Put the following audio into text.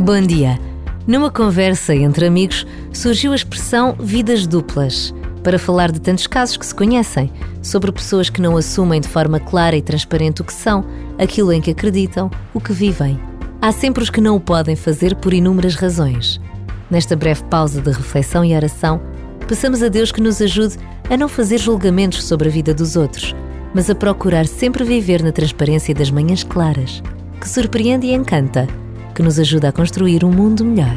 Bom dia. Numa conversa entre amigos surgiu a expressão vidas duplas para falar de tantos casos que se conhecem, sobre pessoas que não assumem de forma clara e transparente o que são, aquilo em que acreditam, o que vivem. Há sempre os que não o podem fazer por inúmeras razões. Nesta breve pausa de reflexão e oração, peçamos a Deus que nos ajude a não fazer julgamentos sobre a vida dos outros, mas a procurar sempre viver na transparência das manhãs claras, que surpreende e encanta, que nos ajuda a construir um mundo melhor.